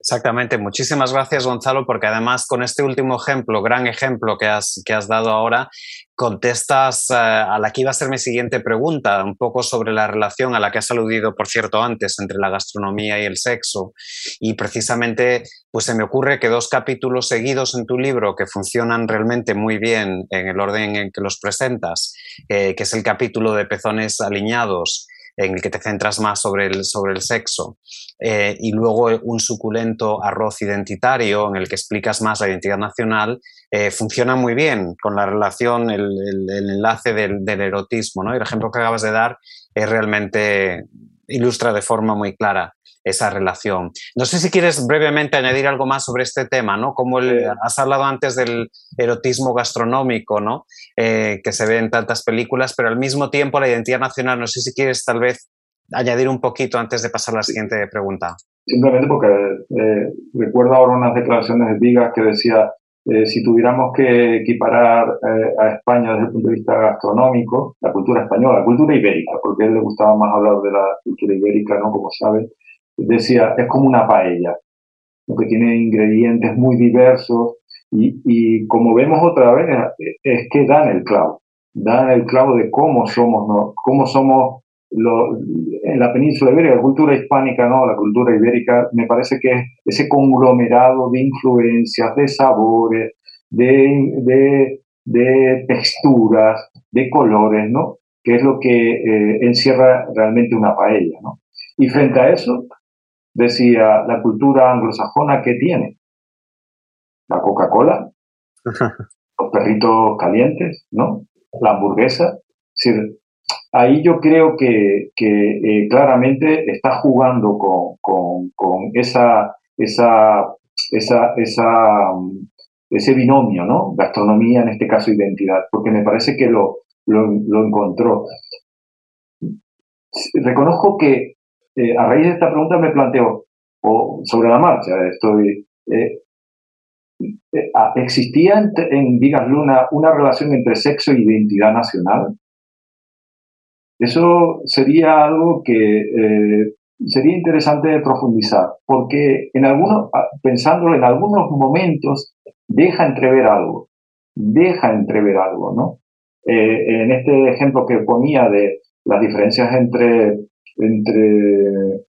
Exactamente, muchísimas gracias Gonzalo, porque además con este último ejemplo, gran ejemplo que has, que has dado ahora, contestas eh, a la que iba a ser mi siguiente pregunta, un poco sobre la relación a la que has aludido, por cierto, antes entre la gastronomía y el sexo. Y precisamente, pues se me ocurre que dos capítulos seguidos en tu libro que funcionan realmente muy bien en el orden en que los presentas, eh, que es el capítulo de pezones alineados en el que te centras más sobre el, sobre el sexo, eh, y luego un suculento arroz identitario en el que explicas más la identidad nacional, eh, funciona muy bien con la relación, el, enlace del, erotismo. ¿no? El ejemplo que acabas de dar es realmente ilustra de forma muy clara esa relación. No sé si quieres brevemente añadir algo más sobre este tema, ¿no? Como has hablado antes del erotismo gastronómico, ¿no? Eh, que se ve en tantas películas, pero al mismo tiempo la identidad nacional, no sé si quieres tal vez añadir un poquito antes de pasar a la siguiente pregunta. Simplemente porque eh, recuerdo ahora unas declaraciones de Vigas que decía, eh, si tuviéramos que equiparar a España desde el punto de vista gastronómico, la cultura española, la cultura ibérica, porque a él le gustaba más hablar de la cultura ibérica, ¿no? Como sabe, decía, es como una paella, que tiene ingredientes muy diversos y, como vemos otra vez, es que dan el clavo, dan el clavo de cómo somos, ¿no? cómo somos en la península ibérica, la cultura hispánica, no, la cultura ibérica, me parece que es ese conglomerado de influencias, de sabores, de, de, texturas, de colores, ¿no? Que es lo que eh, encierra realmente una paella, ¿no? Y frente a eso, decía la cultura anglosajona que tiene la Coca-Cola, los perritos calientes, ¿no? La hamburguesa. ahí yo creo que, eh, claramente está jugando con, esa, esa, esa, esa, ese binomio, ¿no? Gastronomía, en este caso identidad, porque me parece que lo, lo encontró. Reconozco que eh, a raíz de esta pregunta me planteo, o sobre la marcha, estoy... Eh, eh, ah, ¿Existía en, en Luna una relación entre sexo e identidad nacional? Eso sería algo que sería interesante profundizar, porque en algunos, ah, pensándolo en algunos momentos, deja entrever algo, deja entrever algo, ¿no? en este ejemplo que ponía de las diferencias entre entre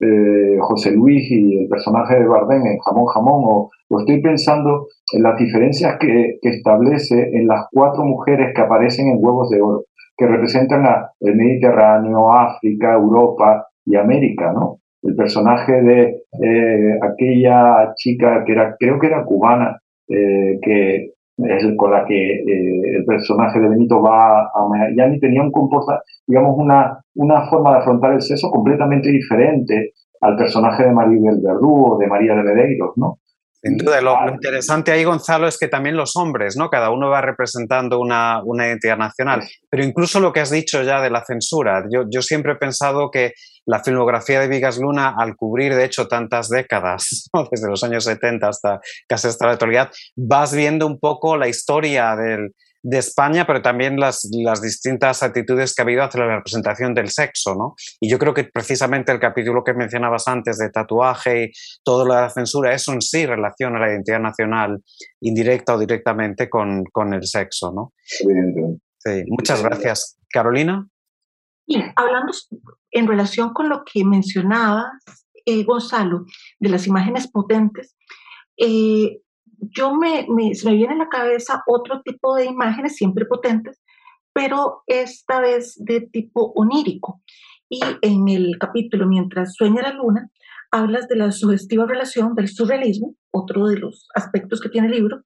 eh, José Luis y el personaje de Bardem en Jamón Jamón, o, estoy pensando en las diferencias que, establece en las cuatro mujeres que aparecen en Huevos de Oro, que representan a el Mediterráneo, África, Europa y América, ¿no? El personaje de eh, aquella chica que era, creo que era cubana, eh, que es con la que eh, el personaje de Benito va a Miami, tenía un comporta, digamos, una, una forma de afrontar el sexo completamente diferente al personaje de Maribel Verdú o de María de Medeiros, ¿no? Sin duda, lo, interesante ahí, Gonzalo, es que también los hombres, ¿no? Cada uno va representando una, una identidad nacional. Pero incluso lo que has dicho ya de la censura, yo, yo siempre he pensado que la filmografía de Vigas Luna, al cubrir de hecho tantas décadas, desde los años 70 hasta casi hasta la actualidad, vas viendo un poco la historia del, de España, pero también las, las, distintas actitudes que ha habido hacia la representación del sexo. ¿no? Y yo creo que precisamente el capítulo que mencionabas antes de tatuaje y toda la censura, eso en sí relaciona la identidad nacional indirecta o directamente con, con el sexo. ¿no? Sí, muchas gracias. Carolina. Bien, hablando en relación con lo que mencionaba eh, Gonzalo, de las imágenes potentes, eh, yo me, me, me viene a la cabeza otro tipo de imágenes, siempre potentes, pero esta vez de tipo onírico. Y en el capítulo Mientras sueña la luna, hablas de la sugestiva relación del surrealismo, otro de los aspectos que tiene el libro,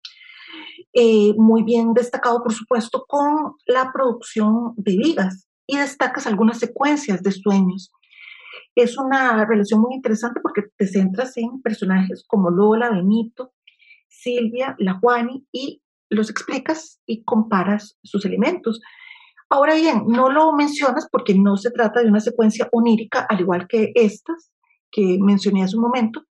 eh, muy bien destacado, por supuesto, con la producción de vigas, y destacas algunas secuencias de sueños. Es una relación muy interesante porque te centras en personajes como Lola, Benito, Silvia, la Juani y los explicas y comparas sus elementos. Ahora bien, no lo mencionas porque no se trata de una secuencia onírica, al igual que estas que mencioné hace un momento,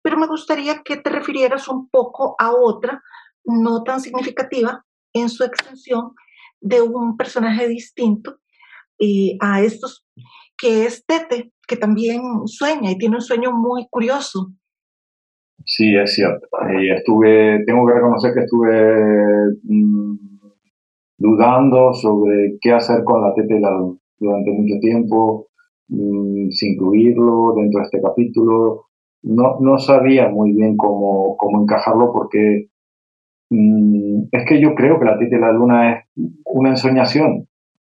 pero me gustaría que te refirieras un poco a otra, no tan significativa en su extensión, de un personaje distinto a estos, que es Tete, que también sueña y tiene un sueño muy curioso. Sí, es cierto. Estuve, tengo que reconocer que estuve mm, dudando sobre qué hacer con la luna durante mucho tiempo, mm, sin incluirlo dentro de este capítulo. No, no sabía muy bien cómo, cómo encajarlo porque mm, es que yo creo que la teta y la luna es una ensoñación,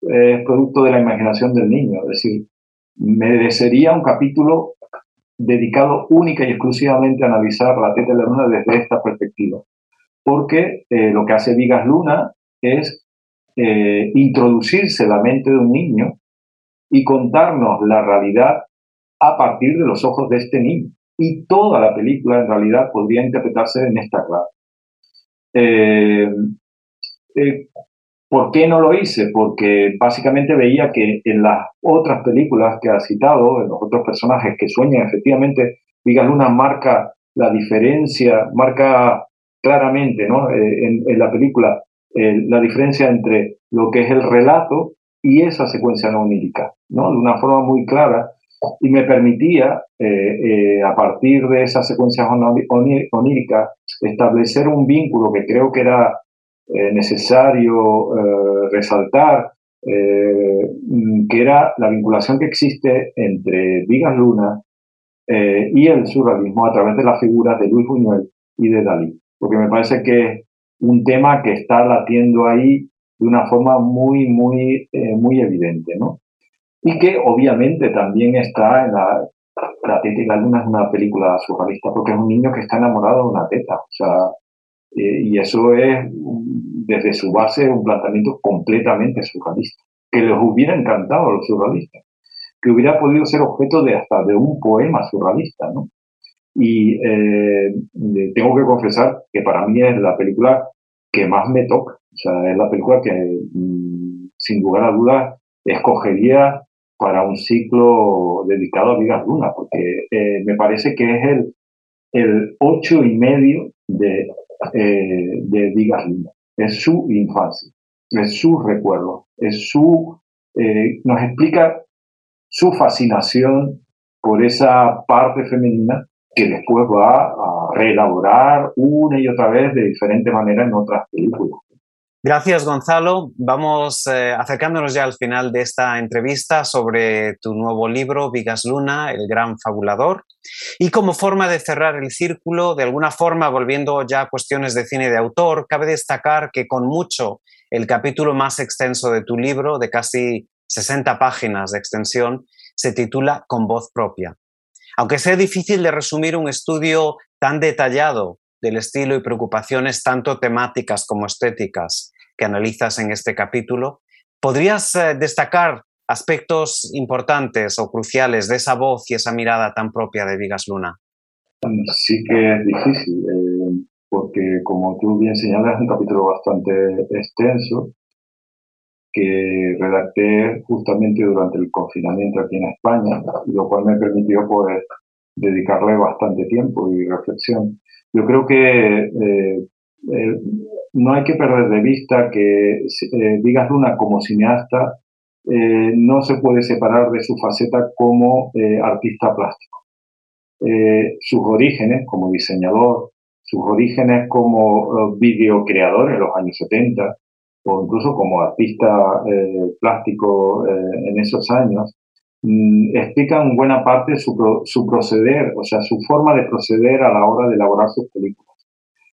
es producto de la imaginación del niño. Es decir, merecería un capítulo dedicado única y exclusivamente a analizar la teta de la luna desde esta perspectiva. Porque eh, lo que hace Vigas Luna es eh, introducirse la mente de un niño y contarnos la realidad a partir de los ojos de este niño. Y toda la película en realidad podría interpretarse en esta clave. Eh, ¿Por qué no lo hice? Porque básicamente veía que en las otras películas que ha citado, en los otros personajes que sueñan, efectivamente, Vigas Luna marca la diferencia, marca claramente ¿no? Eh, en, la película eh, la diferencia entre lo que es el relato y esa secuencia no onírica, ¿no? de una forma muy clara, y me permitía, eh, a partir de esas secuencias oníricas, establecer un vínculo que creo que era eh, necesario eh, resaltar, eh, que era la vinculación que existe entre Vigas Luna y el surrealismo a través de las figuras de Luis Buñuel y de Dalí, porque me parece que es un tema que está latiendo ahí de una forma muy, muy, muy evidente, ¿no? Y que obviamente también está en la, la teta y la luna es una película surrealista, porque es un niño que está enamorado de una teta. O sea, eh, y eso es, desde su base, un planteamiento completamente surrealista, que les hubiera encantado a los surrealistas, que hubiera podido ser objeto de hasta de un poema surrealista, ¿no? Y eh, tengo que confesar que para mí es la película que más me toca, o sea, es la película que, mm, sin lugar a dudas, escogería para un ciclo dedicado a Vigas Luna, porque eh, me parece que es el, el ocho y medio de eh, de Vigas Luna. Es su infancia, es su recuerdo, es su, eh, nos explica su fascinación por esa parte femenina que después va a reelaborar una y otra vez de diferente manera en otras películas. Gracias, Gonzalo. Vamos eh, acercándonos ya al final de esta entrevista sobre tu nuevo libro, Vigas Luna, el gran fabulador. Y como forma de cerrar el círculo, de alguna forma, volviendo ya a cuestiones de cine de autor, cabe destacar que con mucho el capítulo más extenso de tu libro, de casi 60 páginas de extensión, se titula Con voz propia. Aunque sea difícil de resumir un estudio tan detallado del estilo y preocupaciones tanto temáticas como estéticas que analizas en este capítulo. ¿Podrías eh, destacar aspectos importantes o cruciales de esa voz y esa mirada tan propia de Vigas Luna? Sí que es difícil, eh, porque como tú bien señalas, es un capítulo bastante extenso que redacté justamente durante el confinamiento aquí en España, lo cual me permitió poder dedicarle bastante tiempo y reflexión. Yo creo que eh, no hay que perder de vista que eh, Vigas Luna como cineasta eh, no se puede separar de su faceta como eh, artista plástico. sus orígenes como diseñador, sus orígenes como videocreador en los años 70 o incluso como artista plástico en esos años, mm, explican buena parte su, su proceder, o sea, su forma de proceder a la hora de elaborar sus películas.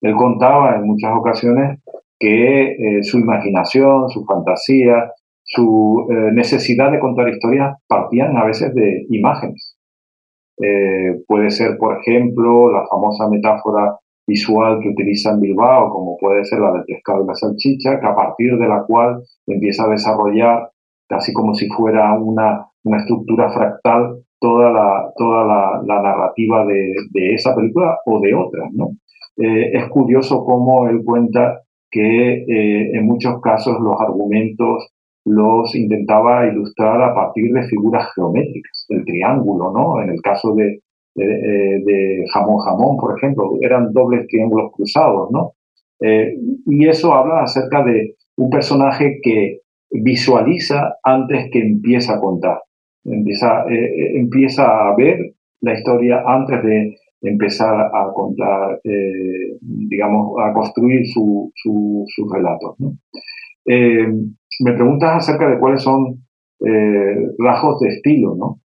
Él contaba en muchas ocasiones que eh, su imaginación, su fantasía, su eh, necesidad de contar historias partían a veces de imágenes. Eh, puede ser, por ejemplo, la famosa metáfora visual que utiliza en Bilbao, como puede ser la del pescado y la salchicha, que a partir de la cual empieza a desarrollar, casi como si fuera una, una estructura fractal, toda la, toda la, la narrativa de, de, esa película o de otras, ¿no? Eh, es curioso cómo él cuenta que eh, en muchos casos los argumentos los intentaba ilustrar a partir de figuras geométricas, el triángulo, ¿no? En el caso de, de, jamón jamón, por ejemplo, eran dobles triángulos cruzados, ¿no? Eh, y eso habla acerca de un personaje que visualiza antes que empieza a contar, empieza, empieza a ver la historia antes de, empezar a contar, eh, digamos, a construir sus su, su relatos. Eh, me preguntas acerca de cuáles son eh, rasgos de estilo, ¿no?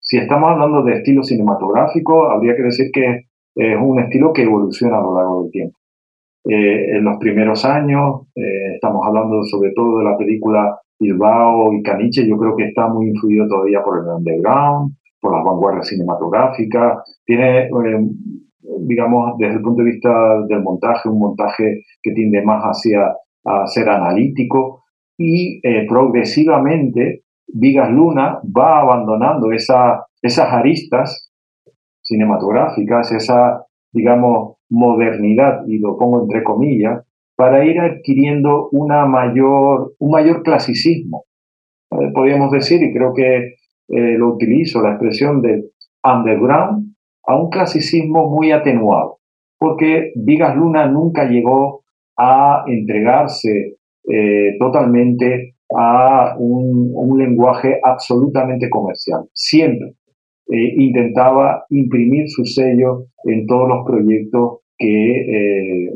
Si estamos hablando de estilo cinematográfico, habría que decir que es un estilo que evoluciona a lo largo del tiempo. en los primeros años, estamos hablando sobre todo de la película Bilbao y Caniche, yo creo que está muy influido todavía por el underground, por las vanguardias cinematográficas, tiene, eh, digamos, desde el punto de vista del montaje, un montaje que tiende más hacia a ser analítico y eh, progresivamente Vigas Luna va abandonando esa, esas aristas cinematográficas, esa, digamos, modernidad, y lo pongo entre comillas, para ir adquiriendo una mayor, un mayor clasicismo. Eh, podríamos decir, y creo que eh, lo utilizo, la expresión de underground, a un clasicismo muy atenuado, porque Vigas Luna nunca llegó a entregarse eh, totalmente a un, lenguaje absolutamente comercial. Siempre eh, intentaba imprimir su sello en todos los proyectos que,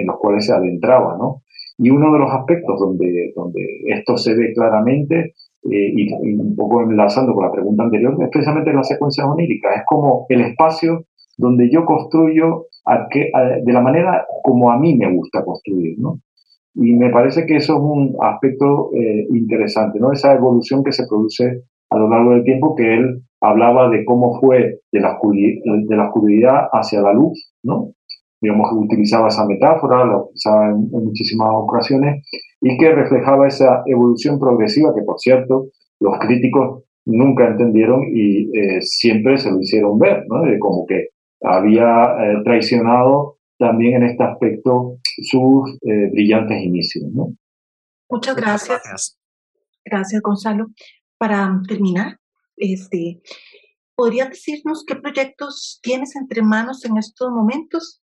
en los cuales se adentraba. ¿no? Y uno de los aspectos donde, donde esto se ve claramente eh, y, un poco enlazando con la pregunta anterior, es precisamente la secuencia onírica. Es como el espacio donde yo construyo de la manera como a mí me gusta construir, ¿no? Y me parece que eso es un aspecto eh, interesante, ¿no? Esa evolución que se produce a lo largo del tiempo que él hablaba de cómo fue de la, de la oscuridad hacia la luz, ¿no? Digamos, que utilizaba esa metáfora, la utilizaba en, muchísimas ocasiones, y que reflejaba esa evolución progresiva que, por cierto, los críticos nunca entendieron y eh, siempre se lo hicieron ver, ¿no? De como que había eh, traicionado también en este aspecto sus eh, brillantes inicios, ¿no? Muchas gracias. gracias. Gonzalo. Para terminar, este, ¿podrías decirnos qué proyectos tienes entre manos en estos momentos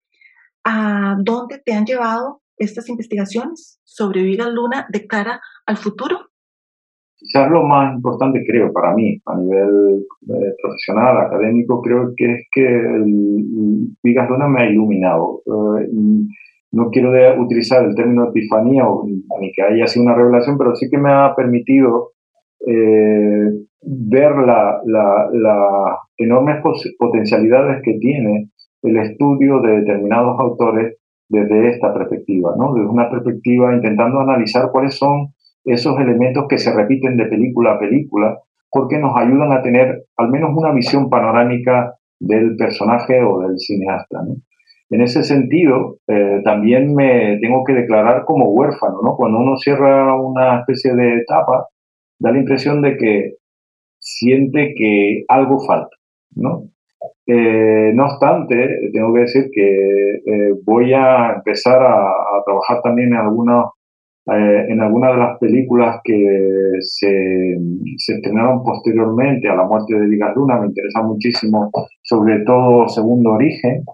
a dónde te han llevado estas investigaciones sobre Vida Luna de cara al futuro? Quizás lo más importante, creo, para mí, a nivel eh, profesional, académico, creo que es que el, Vigas Luna me ha iluminado. Eh, no quiero utilizar el término epifanía o, ni que haya sido una revelación, pero sí que me ha permitido eh, ver las la, enormes potencialidades que tiene el estudio de determinados autores desde esta perspectiva, ¿no? desde una perspectiva intentando analizar cuáles son esos elementos que se repiten de película a película, porque nos ayudan a tener al menos una visión panorámica del personaje o del cineasta. En ese sentido, eh, también me tengo que declarar como huérfano. ¿no? Cuando uno cierra una especie de etapa, da la impresión de que siente que algo falta. ¿no? Eh, no obstante, tengo que decir que eh, voy a empezar a, trabajar también en algunas eh, en algunas de las películas que se, se, estrenaron posteriormente a la muerte de Vigas Luna. Me interesa muchísimo, sobre todo Segundo Origen,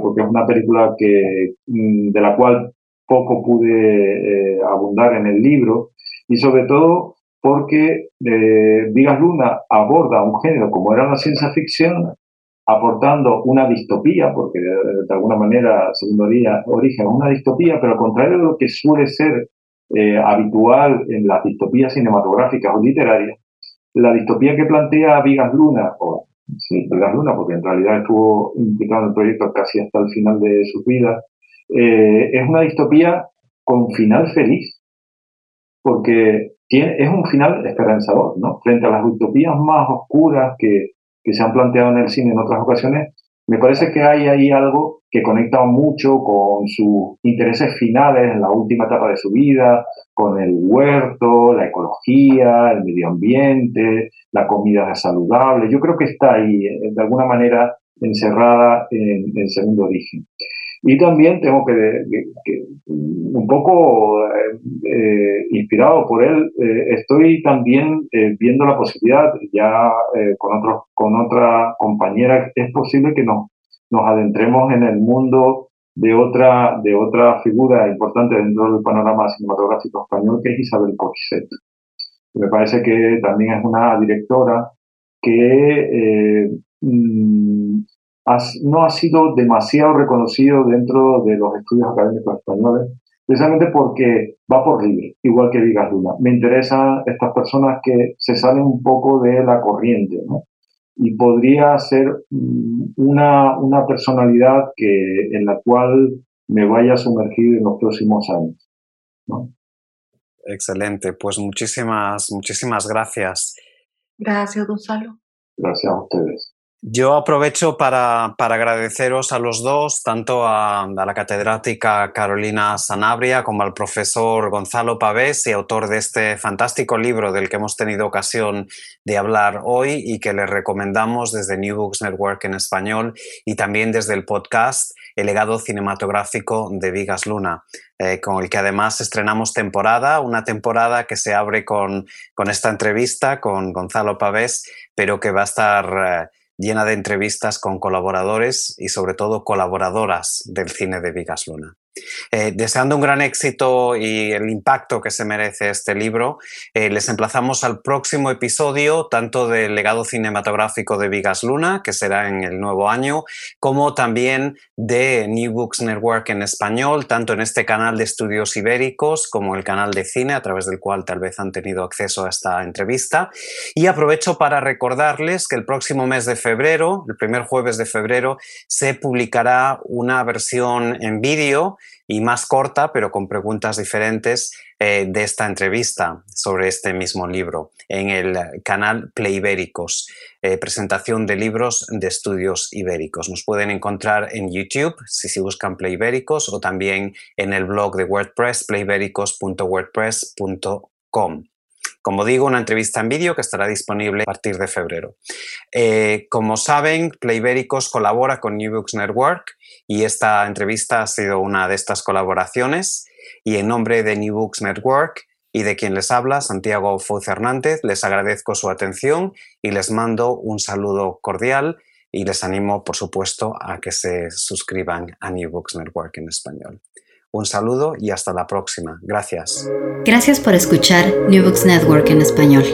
porque es una película que, mm, de la cual poco pude abundar en el libro y sobre todo porque Vigas Luna aborda un género como era la ciencia ficción aportando una distopía, porque de, alguna manera, segundo día, origen una distopía, pero al contrario de lo que suele ser eh, habitual en las distopías cinematográficas o literarias, la distopía que plantea Vigas Luna, o sí, Vigas Luna, porque en realidad estuvo implicado en el proyecto casi hasta el final de su vida, eh, es una distopía con final feliz, porque tiene, es un final esperanzador, ¿no? Frente a las utopías más oscuras que, que se han planteado en el cine en otras ocasiones, me parece que hay ahí algo que conecta mucho con sus intereses finales en la última etapa de su vida, con el huerto, la ecología, el medio ambiente, la comida saludable. Yo creo que está ahí, eh, de alguna manera, encerrada en el segundo origen. Y también tengo que, un poco eh, eh, inspirado por él, eh, estoy también viendo la posibilidad, ya con, otros, con otra compañera, es posible que nos, nos adentremos en el mundo de otra, de otra figura importante dentro del panorama cinematográfico español, que es Isabel Coixet. Me parece que también es una directora que no ha sido demasiado reconocido dentro de los estudios académicos españoles, precisamente porque va por libre, igual que Vigas Luna. Me interesan estas personas que se salen un poco de la corriente, ¿no? Y podría ser mm, una, una personalidad que, en la cual me vaya a sumergir en los próximos años. ¿no? Excelente, pues muchísimas, muchísimas gracias. Gracias, Gonzalo. Gracias a ustedes. Yo aprovecho para, agradeceros a los dos, tanto a, la catedrática Carolina Sanabria como al profesor Gonzalo Pavés y autor de este fantástico libro del que hemos tenido ocasión de hablar hoy y que les recomendamos desde New Books Network en español y también desde el podcast El legado cinematográfico de Vigas Luna. Eh, con el que además estrenamos temporada, una temporada que se abre con, con esta entrevista con Gonzalo Pavés, pero que va a estar eh, llena de entrevistas con colaboradores y sobre todo colaboradoras del cine de Vigas Luna. Eh, deseando un gran éxito y el impacto que se merece este libro, eh, les emplazamos al próximo episodio, tanto del legado cinematográfico de Vigas Luna, que será en el nuevo año, como también de New Books Network en español, tanto en este canal de estudios ibéricos como el canal de cine, a través del cual tal vez han tenido acceso a esta entrevista. Y aprovecho para recordarles que el próximo mes de febrero, el primer jueves de febrero, se publicará una versión en vídeo y más corta, pero con preguntas diferentes eh, de esta entrevista sobre este mismo libro en el canal Play Ibéricos, eh, presentación de libros de estudios ibéricos. Nos pueden encontrar en YouTube si, si buscan Play Ibéricos o también en el blog de WordPress playibéricos.wordpress.com. Como digo, una entrevista en vídeo que estará disponible a partir de febrero. Eh, como saben, Playbéricos colabora con New Books Network y esta entrevista ha sido una de estas colaboraciones. Y en nombre de New Books Network y de quien les habla, Santiago Foz Hernández, les agradezco su atención y les mando un saludo cordial y les animo, por supuesto, a que se suscriban a New Books Network en español. Un saludo y hasta la próxima. Gracias. Gracias por escuchar New Books Network en español.